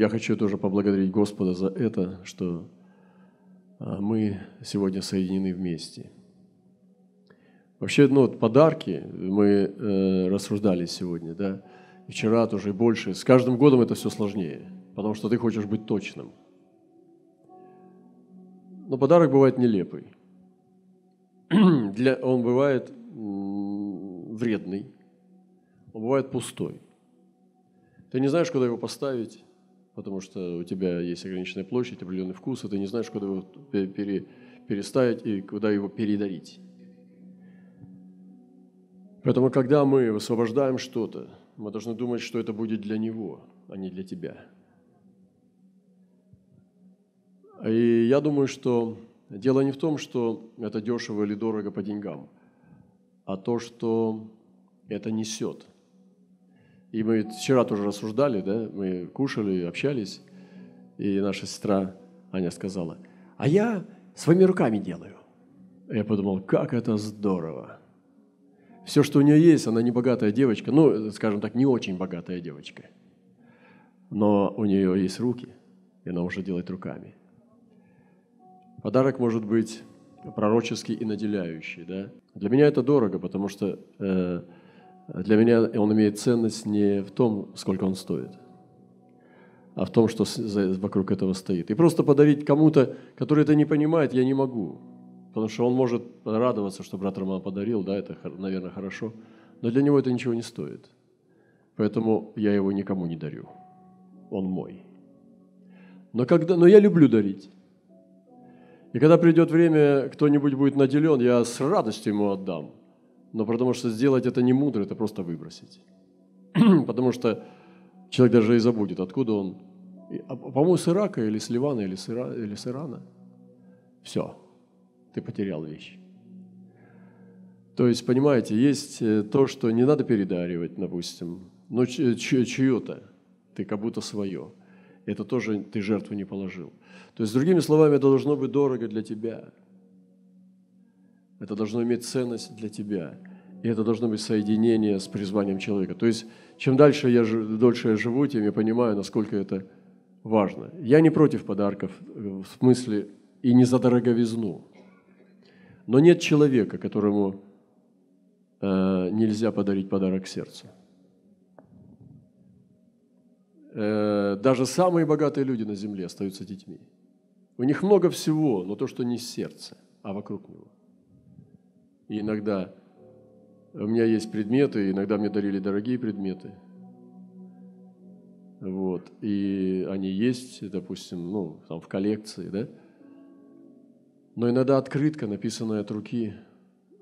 я хочу тоже поблагодарить Господа за это, что а, мы сегодня соединены вместе. Вообще, ну, вот подарки мы э, рассуждали сегодня, да, вчера тоже и больше. С каждым годом это все сложнее, потому что ты хочешь быть точным. Но подарок бывает нелепый. Для, он бывает вредный, он бывает пустой. Ты не знаешь, куда его поставить, потому что у тебя есть ограниченная площадь, определенный вкус, и ты не знаешь, куда его пере, переставить и куда его передарить. Поэтому, когда мы высвобождаем что-то, мы должны думать, что это будет для него, а не для тебя. И я думаю, что дело не в том, что это дешево или дорого по деньгам, а то, что это несет. И мы вчера тоже рассуждали, да, мы кушали, общались, и наша сестра Аня сказала, а я своими руками делаю. Я подумал, как это здорово. Все, что у нее есть, она не богатая девочка, ну, скажем так, не очень богатая девочка. Но у нее есть руки, и она уже делает руками. Подарок может быть пророческий и наделяющий. Да? Для меня это дорого, потому что э, для меня он имеет ценность не в том, сколько он стоит, а в том, что вокруг этого стоит. И просто подарить кому-то, который это не понимает, я не могу. Потому что он может радоваться, что брат Роман подарил, да, это, наверное, хорошо, но для него это ничего не стоит. Поэтому я его никому не дарю. Он мой. Но, когда, но я люблю дарить. И когда придет время, кто-нибудь будет наделен, я с радостью ему отдам. Но потому что сделать это не мудро, это просто выбросить. потому что человек даже и забудет, откуда он. А, по-моему, с Ирака или с Ливана, или с, Ира, или с Ирана. Все, ты потерял вещь. То есть, понимаете, есть э, то, что не надо передаривать, допустим, но чье-то, ты как будто свое. Это тоже ты жертву не положил. То есть, другими словами, это должно быть дорого для тебя. Это должно иметь ценность для тебя. И это должно быть соединение с призванием человека. То есть, чем дальше я, дольше я живу, тем я понимаю, насколько это важно. Я не против подарков в смысле и не за дороговизну. Но нет человека, которому э, нельзя подарить подарок сердцу. Э, даже самые богатые люди на земле остаются детьми. У них много всего, но то, что не сердце, а вокруг него. И иногда у меня есть предметы, иногда мне дарили дорогие предметы. Вот. И они есть, допустим, ну, там в коллекции, да? Но иногда открытка, написанная от руки,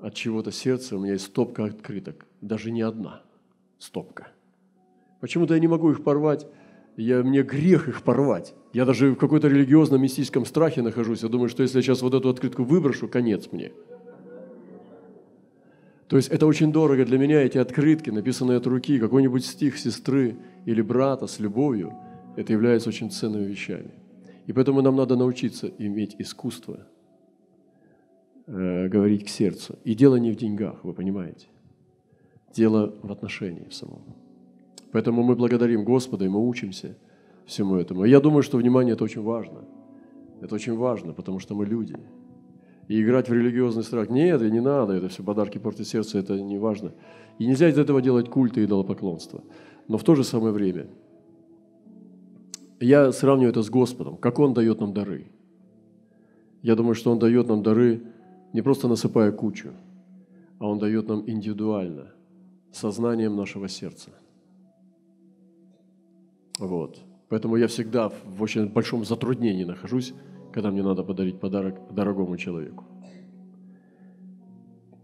от чего-то сердца, у меня есть стопка открыток, даже не одна стопка. Почему-то я не могу их порвать, я, мне грех их порвать. Я даже в какой-то религиозном мистическом страхе нахожусь. Я думаю, что если я сейчас вот эту открытку выброшу, конец мне. То есть это очень дорого для меня, эти открытки, написанные от руки, какой-нибудь стих сестры или брата с любовью, это является очень ценными вещами. И поэтому нам надо научиться иметь искусство – э, говорить к сердцу. И дело не в деньгах, вы понимаете. Дело в отношении самом. Поэтому мы благодарим Господа, и мы учимся всему этому. И я думаю, что внимание – это очень важно. Это очень важно, потому что мы люди. И играть в религиозный страх – нет, и не надо, это все подарки портят сердце, это не важно. И нельзя из этого делать культ и идолопоклонство. Но в то же самое время я сравниваю это с Господом, как Он дает нам дары. Я думаю, что Он дает нам дары – не просто насыпая кучу, а Он дает нам индивидуально, сознанием нашего сердца. Вот. Поэтому я всегда в очень большом затруднении нахожусь, когда мне надо подарить подарок дорогому человеку.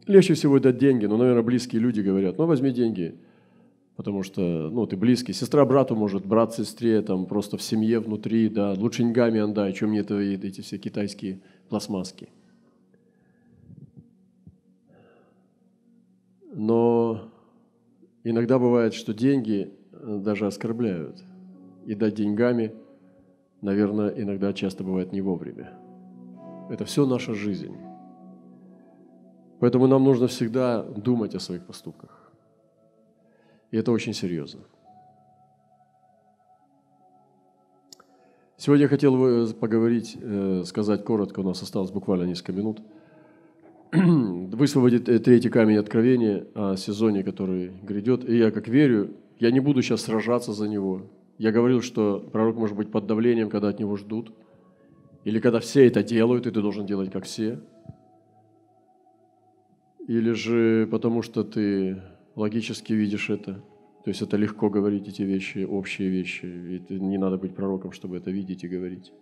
Легче всего дать деньги, но, наверное, близкие люди говорят, ну, возьми деньги, потому что, ну, ты близкий. Сестра брату может, брат сестре, там, просто в семье внутри, да, лучше деньгами отдай, чем мне это, эти все китайские пластмасски – Но иногда бывает, что деньги э, даже оскорбляют. И дать деньгами, наверное, иногда часто бывает не вовремя. Это все наша жизнь. Поэтому нам нужно всегда думать о своих поступках. И это очень серьезно. Сегодня я хотел поговорить, э, сказать коротко, у нас осталось буквально несколько минут, высвободить э, третий камень откровения о сезоне, который грядет. И я как верю, я не буду сейчас сражаться за него. Я говорил, что пророк может быть под давлением, когда от него ждут, или когда все это делают, и ты должен делать как все, или же потому что ты логически видишь это – то есть это легко говорить эти вещи, общие вещи. Ведь не надо быть пророком, чтобы это видеть и говорить.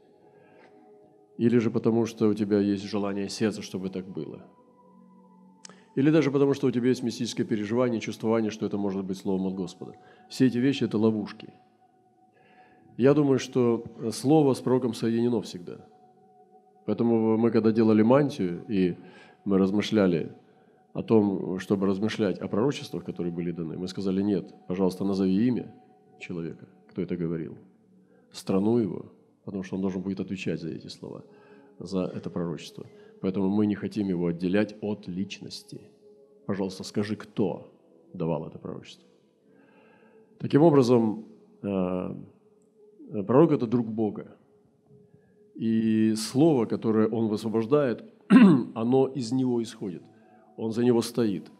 Или же потому, что у тебя есть желание сердца, чтобы так было. Или даже потому, что у тебя есть мистическое переживание, чувствование, что это может быть словом от Господа. Все эти вещи – это ловушки. Я думаю, что слово с пророком соединено всегда. Поэтому мы, когда делали мантию, и мы размышляли о том, чтобы размышлять о пророчествах, которые были даны, мы сказали, нет, пожалуйста, назови имя человека, кто это говорил, страну его, потому что он должен будет отвечать за эти слова, за это пророчество. Поэтому мы не хотим его отделять от личности. Пожалуйста, скажи, кто давал это пророчество. Таким образом, э, пророк – это друг Бога. И слово, которое он высвобождает, оно из него исходит. Он за него стоит,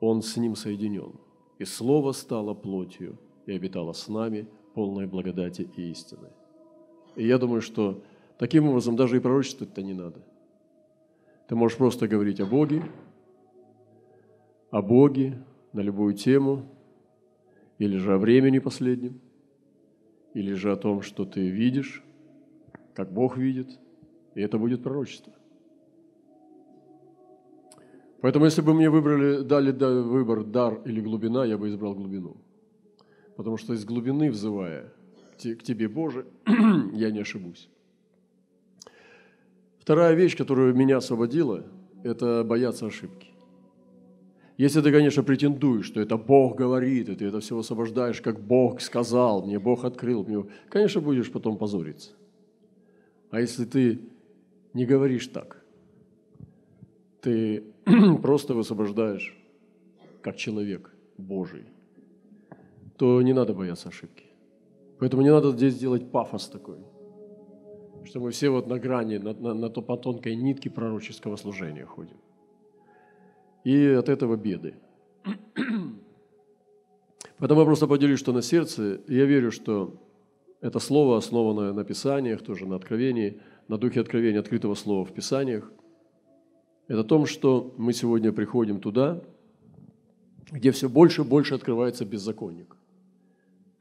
он с ним соединен. И Слово стало плотью и обитало с нами, полной благодати и истины. И я думаю, что таким образом даже и пророчествовать-то не надо. Ты можешь просто говорить о Боге, о Боге на любую тему, или же о времени последнем, или же о том, что ты видишь, как Бог видит, и это будет пророчество. Поэтому, если бы мне выбрали, дали выбор дар или глубина, я бы избрал глубину. Потому что из глубины, взывая к тебе, Боже, я не ошибусь. Вторая вещь, которая меня освободила, это бояться ошибки. Если ты, конечно, претендуешь, что это Бог говорит, и ты это все освобождаешь, как Бог сказал, мне Бог открыл, мне... конечно, будешь потом позориться. А если ты не говоришь так, ты просто высвобождаешь как человек Божий, то не надо бояться ошибки. Поэтому не надо здесь делать пафос такой, что мы все вот на грани, на, на, на по тонкой нитке пророческого служения ходим. И от этого беды. Поэтому я просто поделюсь, что на сердце, я верю, что это слово, основанное на Писаниях, тоже на Откровении, на духе Откровения, открытого слова в Писаниях – это о том, что мы сегодня приходим туда, где все больше и больше открывается беззаконник.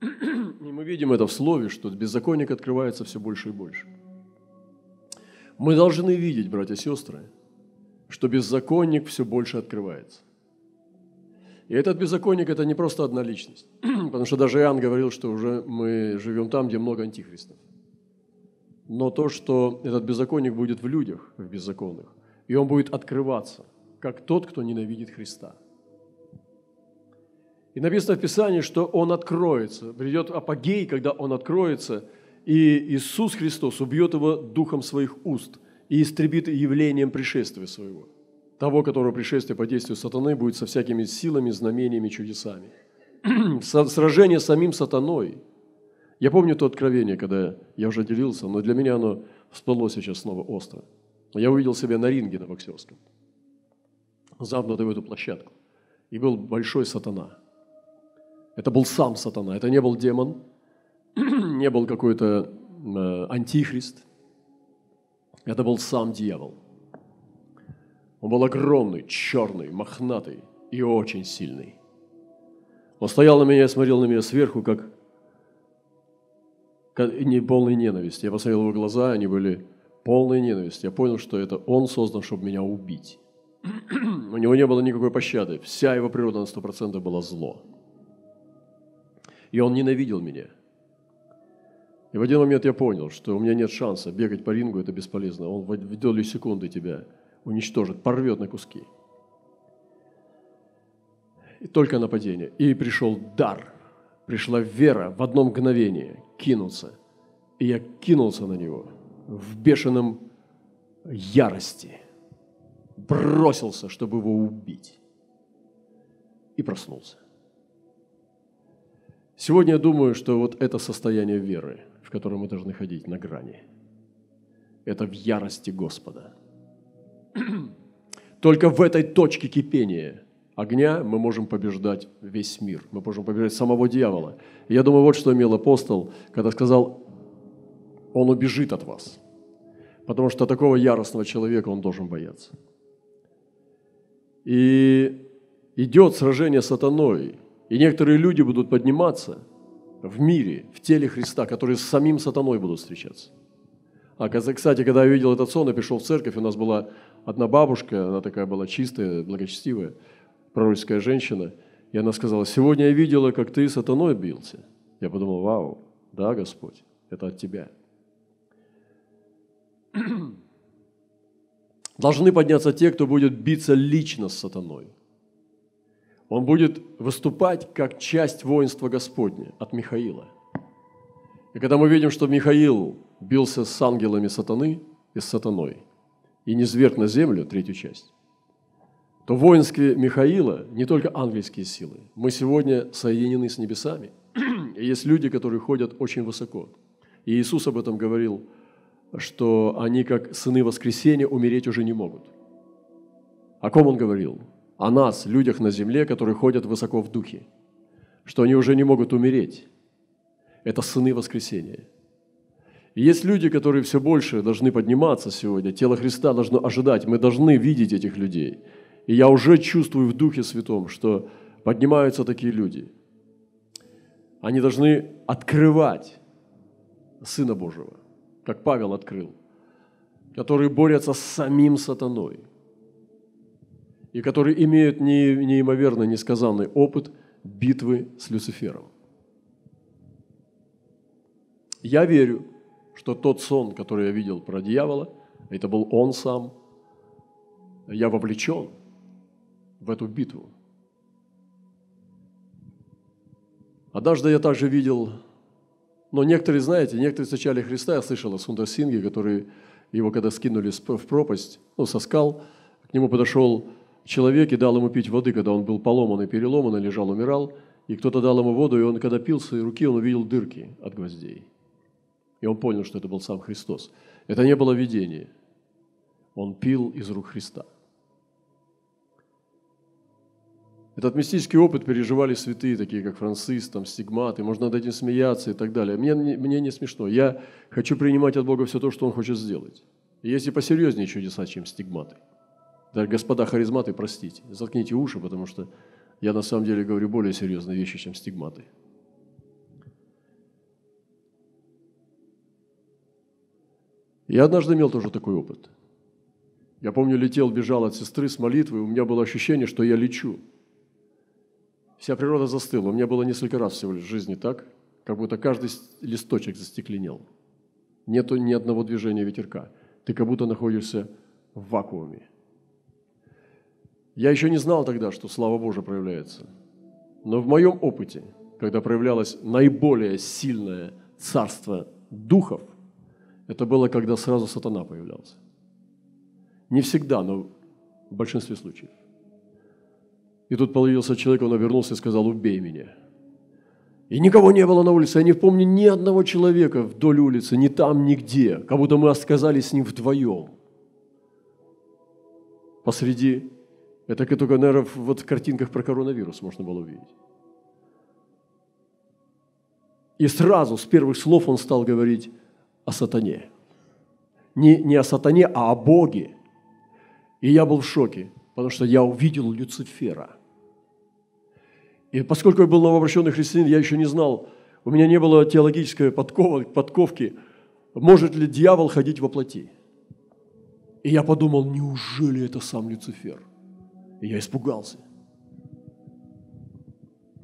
И мы видим это в слове, что беззаконник открывается все больше и больше. Мы должны видеть, братья и сестры, что беззаконник все больше открывается. И этот беззаконник – это не просто одна личность. Потому что даже Иоанн говорил, что уже мы живем там, где много антихристов. Но то, что этот беззаконник будет в людях, в беззаконных, и он будет открываться, как тот, кто ненавидит Христа. И написано в Писании, что он откроется. Придет апогей, когда он откроется, и Иисус Христос убьет его духом своих уст и истребит явлением пришествия своего. Того, которого пришествие по действию сатаны будет со всякими силами, знамениями, чудесами. Сражение с самим сатаной. Я помню то откровение, когда я уже делился, но для меня оно всплыло сейчас снова остро – я увидел себя на ринге на боксерском, загнутый в эту площадку. И был большой сатана. Это был сам сатана, это не был демон, не был какой-то э, антихрист. Это был сам дьявол. Он был огромный, черный, мохнатый и очень сильный. Он стоял на меня и смотрел на меня сверху, как, не полной ненависти. Я посмотрел его глаза, они были полной ненависти. Я понял, что это он создан, чтобы меня убить. У него не было никакой пощады. Вся его природа на 100% была зло. И он ненавидел меня. И в один момент я понял, что у меня нет шанса бегать по рингу, это бесполезно. Он в долю секунды тебя уничтожит, порвет на куски. И только нападение. И пришел дар, пришла вера в одно мгновение кинуться. И я кинулся на него – в бешеном ярости бросился, чтобы его убить. И проснулся. Сегодня я думаю, что вот это состояние веры, в котором мы должны ходить на грани. Это в ярости Господа. Только в этой точке кипения огня мы можем побеждать весь мир. Мы можем побеждать самого дьявола. Я думаю, вот что имел апостол, когда сказал, он убежит от вас. Потому что такого яростного человека он должен бояться. И идет сражение с сатаной. И некоторые люди будут подниматься в мире, в теле Христа, которые с самим сатаной будут встречаться. А, кстати, когда я видел этот сон, я пришел в церковь, у нас была одна бабушка, она такая была чистая, благочестивая, пророческая женщина, и она сказала, сегодня я видела, как ты сатаной бился. Я подумал, вау, да, Господь, это от Тебя. Должны подняться те, кто будет биться лично с сатаной. Он будет выступать как часть воинства Господня от Михаила. И когда мы видим, что Михаил бился с ангелами сатаны и с сатаной, и не зверг на землю, третью часть, то воинские Михаила не только ангельские силы. Мы сегодня соединены с небесами. И есть люди, которые ходят очень высоко. И Иисус об этом говорил, что они, как сыны воскресения, умереть уже не могут. О ком он говорил? О нас, людях на земле, которые ходят высоко в духе. Что они уже не могут умереть. Это сыны воскресения. И есть люди, которые все больше должны подниматься сегодня. Тело Христа должно ожидать. Мы должны видеть этих людей – и я уже чувствую в Духе Святом, что поднимаются такие люди. Они должны открывать Сына Божьего, как Павел открыл, которые борются с самим сатаной и которые имеют неимоверно несказанный опыт битвы с Люцифером. Я верю, что тот сон, который я видел про дьявола, это был он сам. Я вовлечен – в эту битву. Однажды я также видел, но некоторые, знаете, некоторые встречали Христа, я слышал о Сундасинге, который его когда скинули в пропасть, ну, со скал, к нему подошел человек и дал ему пить воды, когда он был поломан и переломан, и лежал, умирал, и кто-то дал ему воду, и он, когда пил свои руки, он увидел дырки от гвоздей. И он понял, что это был сам Христос. Это не было видение. Он пил из рук Христа. Этот мистический опыт переживали святые, такие как Франциск, там, Стигматы, можно над этим смеяться и так далее. Мне, мне не смешно. Я хочу принимать от Бога все то, что Он хочет сделать. И есть и посерьезнее чудеса, чем стигматы. Да, господа харизматы, простите, заткните уши, потому что я на самом деле говорю более серьезные вещи, чем стигматы. Я однажды имел тоже такой опыт. Я помню, летел, бежал от сестры с молитвой, у меня было ощущение, что я лечу – Вся природа застыла. У меня было несколько раз всего лишь в жизни так, как будто каждый листочек застекленел. Нету ни одного движения ветерка. Ты как будто находишься в вакууме. Я еще не знал тогда, что слава Божия проявляется. Но в моем опыте, когда проявлялось наиболее сильное царство духов, это было, когда сразу сатана появлялся. Не всегда, но в большинстве случаев. И тут появился человек, он обернулся и сказал, убей меня. И никого не было на улице. Я не помню ни одного человека вдоль улицы, ни там, нигде. Как будто мы оказались с ним вдвоем. Посреди. Это только, наверное, вот в картинках про коронавирус можно было увидеть. И сразу с первых слов он стал говорить о сатане. Не, не о сатане, а о Боге. И я был в шоке, потому что я увидел Люцифера – и поскольку я был новообращенный христианин, я еще не знал, у меня не было теологической подковки, может ли дьявол ходить во плоти. И я подумал, неужели это сам Люцифер? И я испугался.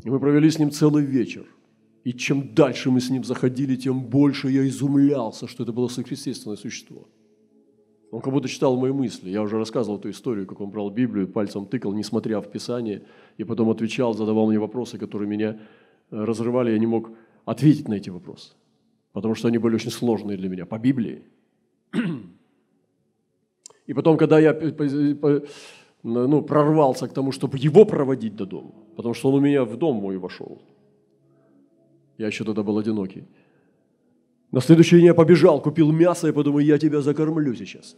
И мы провели с ним целый вечер. И чем дальше мы с ним заходили, тем больше я изумлялся, что это было сверхъестественное существо – он как будто читал мои мысли. Я уже рассказывал эту историю, как он брал Библию, пальцем тыкал, не смотря в Писание, и потом отвечал, задавал мне вопросы, которые меня э, разрывали. Я не мог ответить на эти вопросы, потому что они были очень сложные для меня по Библии. И потом, когда я ну, прорвался к тому, чтобы его проводить до дома, потому что он у меня в дом мой вошел, я еще тогда был одинокий, На следующий день я побежал, купил мясо и подумал, я тебя закормлю сейчас.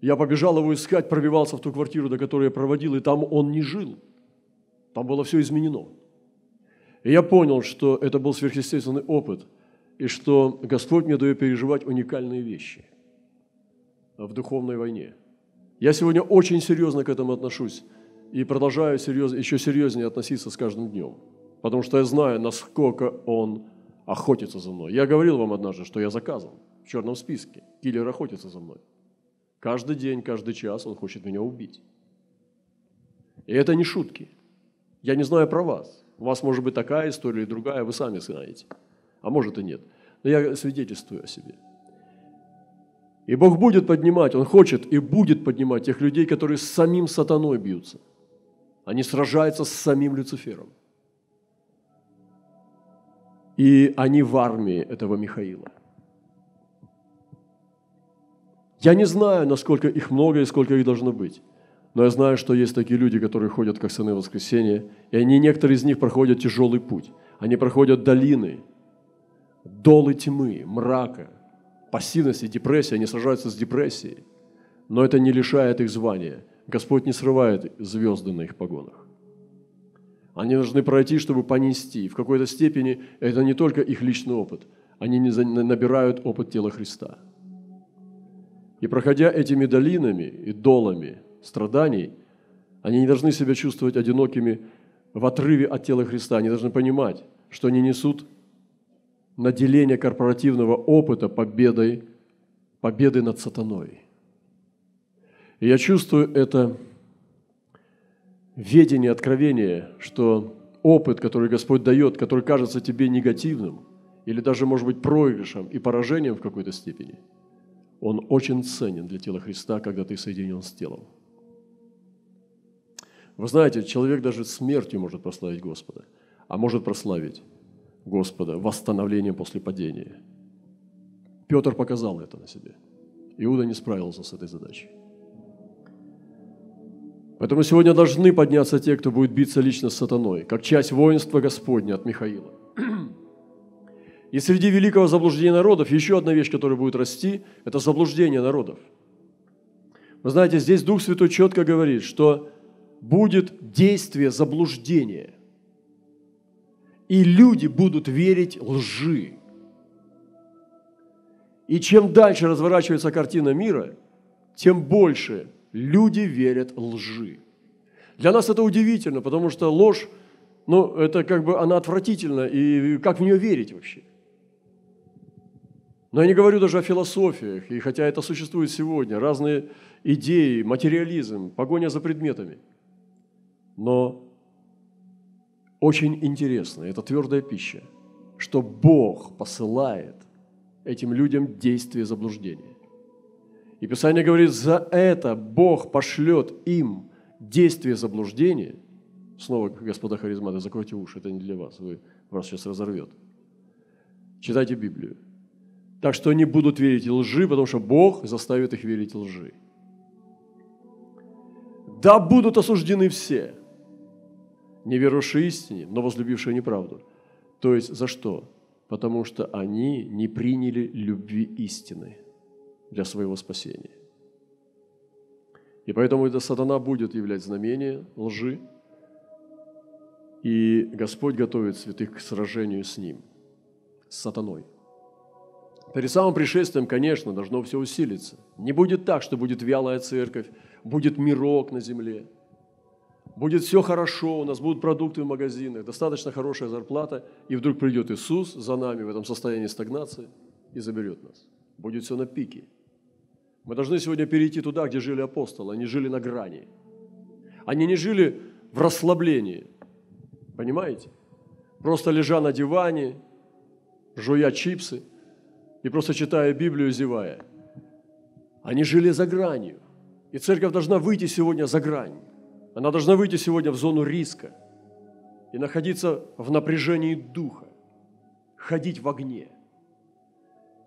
Я побежал его искать, пробивался в ту квартиру, до которой я проводил, и там он не жил. Там было все изменено. И я понял, что это был сверхъестественный опыт, и что Господь мне дает переживать уникальные вещи в духовной войне. Я сегодня очень серьезно к этому отношусь и продолжаю серьезно, еще серьезнее относиться с каждым днем, потому что я знаю, насколько Он охотится за мной. Я говорил вам однажды, что я заказан в черном списке. Киллер охотится за мной. Каждый день, каждый час он хочет меня убить. И это не шутки. Я не знаю про вас. У вас может быть такая история или другая, вы сами знаете. А может и нет. Но я свидетельствую о себе. И Бог будет поднимать, Он хочет и будет поднимать тех людей, которые с самим сатаной бьются. Они сражаются с самим Люцифером. И они в армии этого Михаила. Я не знаю, насколько их много и сколько их должно быть. Но я знаю, что есть такие люди, которые ходят как сыны воскресения, и они, некоторые из них проходят тяжелый путь. Они проходят долины, долы тьмы, мрака, пассивности, депрессии. Они сражаются с депрессией. Но это не лишает их звания. Господь не срывает звезды на их погонах. Они должны пройти, чтобы понести. В какой-то степени это не только их личный опыт. Они набирают опыт тела Христа. И проходя этими долинами и долами, страданий, они не должны себя чувствовать одинокими в отрыве от тела Христа. Они должны понимать, что они несут наделение корпоративного опыта победой, победы над сатаной. И я чувствую это ведение, откровение, что опыт, который Господь дает, который кажется тебе негативным, или даже, может быть, проигрышем и поражением в какой-то степени, он очень ценен для тела Христа, когда ты соединен с телом. Вы знаете, человек даже смертью может прославить Господа, а может прославить Господа восстановлением после падения. Петр показал это на себе. Иуда не справился с этой задачей. Поэтому сегодня должны подняться те, кто будет биться лично с сатаной, как часть воинства Господня от Михаила. И среди великого заблуждения народов еще одна вещь, которая будет расти, это заблуждение народов. Вы знаете, здесь Дух Святой четко говорит, что будет действие заблуждения. И люди будут верить лжи. И чем дальше разворачивается картина мира, тем больше люди верят лжи. Для нас это удивительно, потому что ложь, ну, это как бы она отвратительна, и как в нее верить вообще? Но я не говорю даже о философиях, и хотя это существует сегодня, разные идеи, материализм, погоня за предметами – но очень интересно, это твердая пища, что Бог посылает этим людям действие заблуждения. И Писание говорит, за это Бог пошлет им действие заблуждения. Снова, господа харизматы, закройте уши, это не для вас, вы, вас сейчас разорвет. Читайте Библию. Так что они будут верить лжи, потому что Бог заставит их верить лжи. Да будут осуждены все – не верующие истине, но возлюбившие неправду. То есть за что? Потому что они не приняли любви истины для своего спасения. И поэтому это сатана будет являть знамение лжи, и Господь готовит святых к сражению с ним, с сатаной. Перед самым пришествием, конечно, должно все усилиться. Не будет так, что будет вялая церковь, будет мирок на земле – будет все хорошо, у нас будут продукты в магазинах, достаточно хорошая зарплата, и вдруг придет Иисус за нами в этом состоянии стагнации и заберет нас. Будет все на пике. Мы должны сегодня перейти туда, где жили апостолы. Они жили на грани. Они не жили в расслаблении. Понимаете? Просто лежа на диване, жуя чипсы и просто читая Библию, зевая. Они жили за гранью. И церковь должна выйти сегодня за грань. Она должна выйти сегодня в зону риска и находиться в напряжении духа, ходить в огне.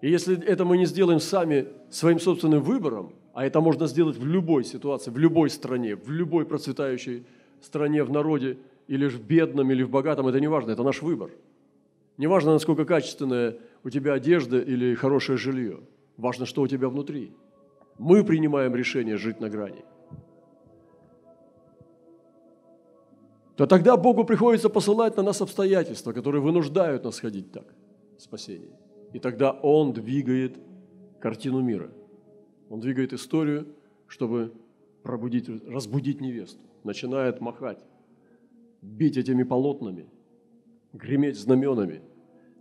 И если это мы не сделаем сами своим собственным выбором, а это можно сделать в любой ситуации, в любой стране, в любой процветающей стране, в народе, или в бедном, или в богатом, это не важно, это наш выбор. Неважно, насколько качественная у тебя одежда или хорошее жилье. Важно, что у тебя внутри. Мы принимаем решение жить на грани. То тогда Богу приходится посылать на нас обстоятельства, которые вынуждают нас ходить так, спасение. И тогда Он двигает картину мира. Он двигает историю, чтобы пробудить, разбудить невесту. Начинает махать, бить этими полотнами, греметь знаменами,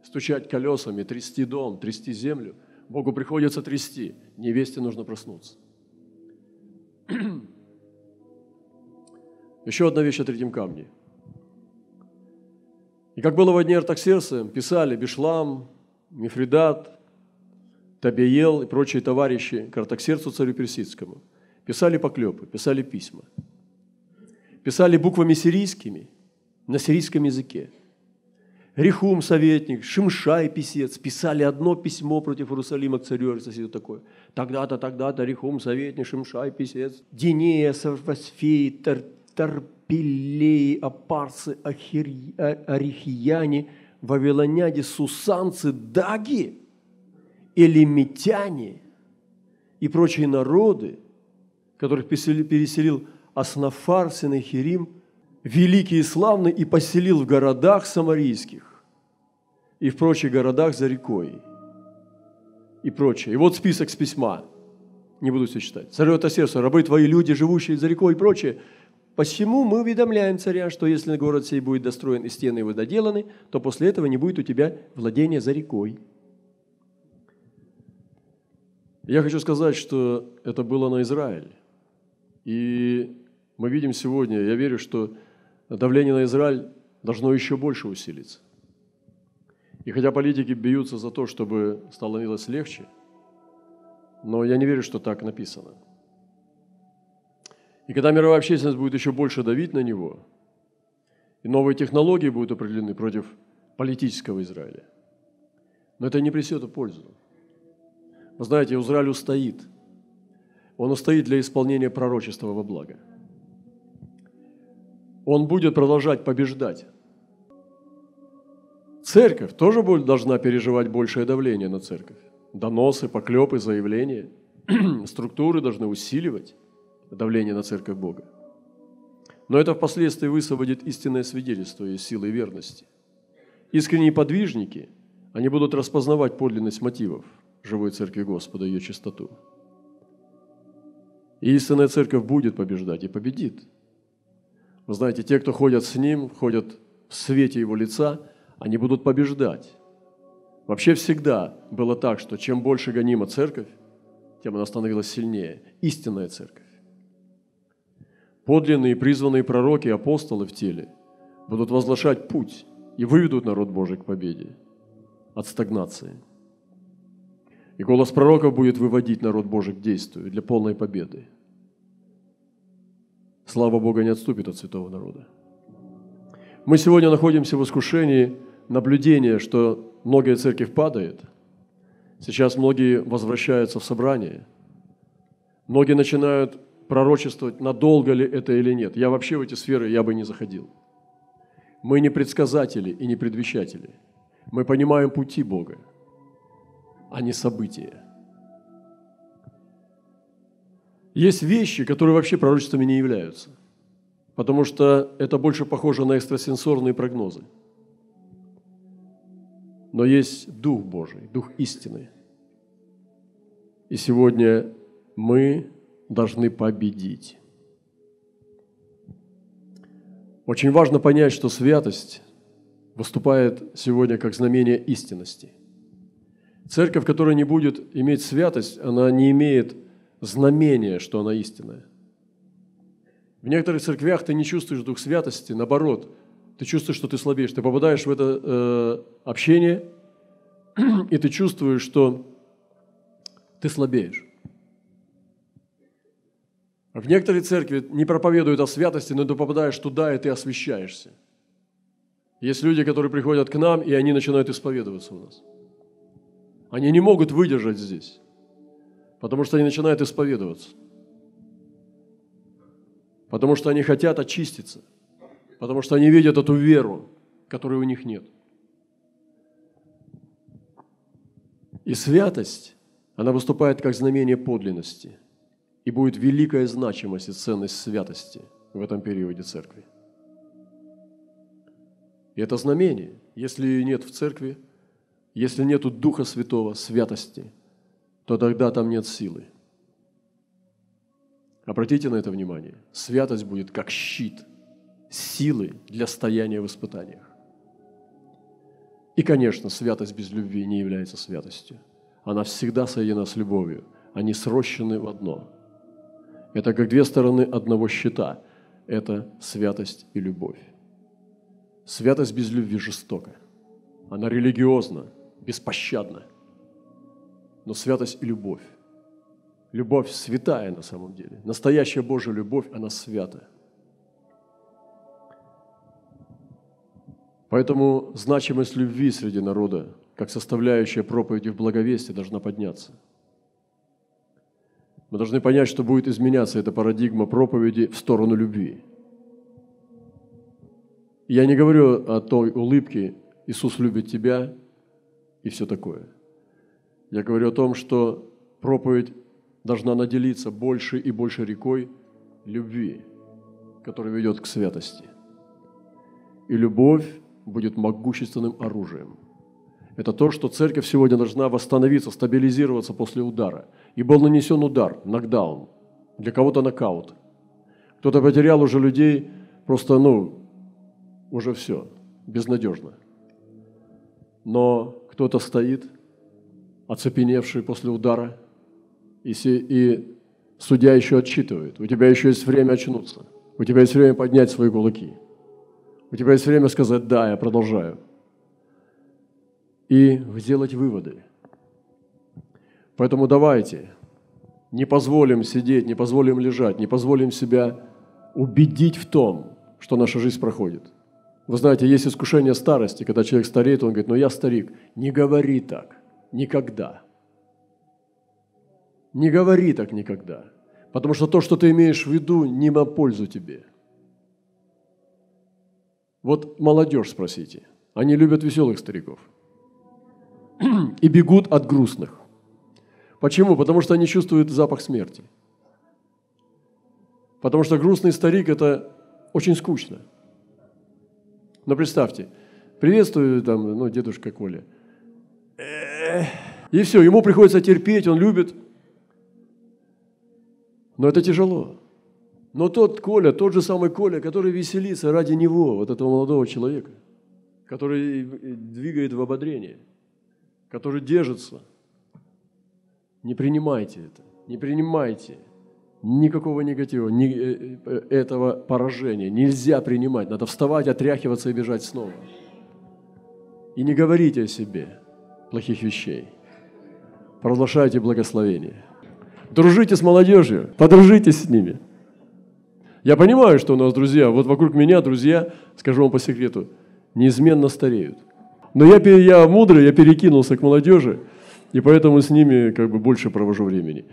стучать колесами, трясти дом, трясти землю. Богу приходится трясти. Невесте нужно проснуться. Еще одна вещь о третьем камне. И как было во дне Артаксерса, писали Бишлам, Мифридат, Табиел и прочие товарищи к Артаксерцу царю Персидскому. Писали поклепы, писали письма. Писали буквами сирийскими, на сирийском языке. Рихум, советник, Шимшай, писец, писали одно письмо против Иерусалима к царю Арсасиду такое. Тогда-то, тогда-то, Рихум, советник, Шимшай, писец, Динея, Сарвасфей, Тар, Тарпилей, Апарцы, Ахирь, Арихияне, Вавилоняне, Сусанцы, Даги, Элемитяне и прочие народы, которых переселил Аснафар, Сенахирим, великий и славный, и поселил в городах самарийских и в прочих городах за рекой и прочее. И вот список с письма. Не буду все читать. Царю это сердце, рабы твои, люди, живущие за рекой и прочее. Посему мы уведомляем царя, что если город сей будет достроен и стены его доделаны, то после этого не будет у тебя владения за рекой. Я хочу сказать, что это было на Израиль. И мы видим сегодня, я верю, что давление на Израиль должно еще больше усилиться. И хотя политики бьются за то, чтобы становилось легче, но я не верю, что так написано. И когда мировая общественность будет еще больше давить на него, и новые технологии будут определены против политического Израиля, но это не принесет пользу. Вы знаете, Израиль устоит. Он устоит для исполнения пророчества во благо – он будет продолжать побеждать. Церковь тоже будет, должна переживать большее давление на церковь. Доносы, поклепы, заявления. Структуры должны усиливать давление на церковь Бога. Но это впоследствии высвободит истинное свидетельство и силы верности. Искренние подвижники, они будут распознавать подлинность мотивов живой церкви Господа и ее чистоту. И истинная церковь будет побеждать и победит – вы знаете, те, кто ходят с Ним, ходят в свете Его лица, они будут побеждать. Вообще всегда было так, что чем больше гонима церковь, тем она становилась сильнее. Истинная церковь. Подлинные призванные пророки и апостолы в теле будут возглашать путь и выведут народ Божий к победе от стагнации. И голос пророков будет выводить народ Божий к действию для полной победы слава Бога не отступит от святого народа. Мы сегодня находимся в искушении наблюдения, что многие церковь падает. Сейчас многие возвращаются в собрание. Многие начинают пророчествовать, надолго ли это или нет. Я вообще в эти сферы я бы не заходил. Мы не предсказатели и не предвещатели. Мы понимаем пути Бога, а не события. Есть вещи, которые вообще пророчествами не являются, потому что это больше похоже на экстрасенсорные прогнозы. Но есть Дух Божий, Дух истины. И сегодня мы должны победить. Очень важно понять, что святость выступает сегодня как знамение истинности. Церковь, которая не будет иметь святость, она не имеет знамение, что она истинная. В некоторых церквях ты не чувствуешь дух святости, наоборот, ты чувствуешь, что ты слабеешь. Ты попадаешь в это э, общение, и ты чувствуешь, что ты слабеешь. В некоторой церкви не проповедуют о святости, но ты попадаешь туда, и ты освящаешься. Есть люди, которые приходят к нам, и они начинают исповедоваться у нас. Они не могут выдержать здесь. Потому что они начинают исповедоваться. Потому что они хотят очиститься. Потому что они видят эту веру, которой у них нет. И святость, она выступает как знамение подлинности. И будет великая значимость и ценность святости в этом периоде церкви. И это знамение. Если нет в церкви, если нет Духа Святого, святости, то тогда там нет силы. Обратите на это внимание. Святость будет как щит, силы для стояния в испытаниях. И, конечно, святость без любви не является святостью. Она всегда соединена с любовью. Они срощены в одно. Это как две стороны одного щита. Это святость и любовь. Святость без любви жестока. Она религиозна, беспощадна. Но святость и любовь. Любовь святая на самом деле. Настоящая Божья любовь, она святая. Поэтому значимость любви среди народа, как составляющая проповеди в благовестии, должна подняться. Мы должны понять, что будет изменяться эта парадигма проповеди в сторону любви. Я не говорю о той улыбке «Иисус любит тебя» и все такое. Я говорю о том, что проповедь должна наделиться больше и больше рекой любви, которая ведет к святости. И любовь будет могущественным оружием. Это то, что церковь сегодня должна восстановиться, стабилизироваться после удара. И был нанесен удар, нокдаун, для кого-то нокаут. Кто-то потерял уже людей, просто, ну, уже все, безнадежно. Но кто-то стоит, оцепеневший после удара, и, и судья еще отчитывает. У тебя еще есть время очнуться. У тебя есть время поднять свои кулаки – у тебя есть время сказать «да, я продолжаю». И сделать выводы. Поэтому давайте не позволим сидеть, не позволим лежать, не позволим себя убедить в том, что наша жизнь проходит. Вы знаете, есть искушение старости, когда человек стареет, он говорит, ну я старик. Не говори так. Никогда. Не говори так никогда. Потому что то, что ты имеешь в виду, не на пользу тебе – вот молодежь спросите. Они любят веселых стариков. И бегут от грустных. Почему? Потому что они чувствуют запах смерти. Потому что грустный старик – это очень скучно. Но представьте, приветствую там, ну, дедушка Коля. И все, ему приходится терпеть, он любит. Но это тяжело. Но тот Коля, тот же самый Коля, который веселится ради него, вот этого молодого человека, который двигает в ободрение, который держится, не принимайте это, не принимайте никакого негатива, ни, э, э, этого поражения. Нельзя принимать, надо вставать, отряхиваться и бежать снова. И не говорите о себе плохих вещей. Провозглашайте благословение. Дружите с молодежью, подружитесь с ними – я понимаю, что у нас друзья, вот вокруг меня друзья, скажу вам по секрету, неизменно стареют. Но я, я мудрый, я перекинулся к молодежи, и поэтому с ними как бы больше провожу времени.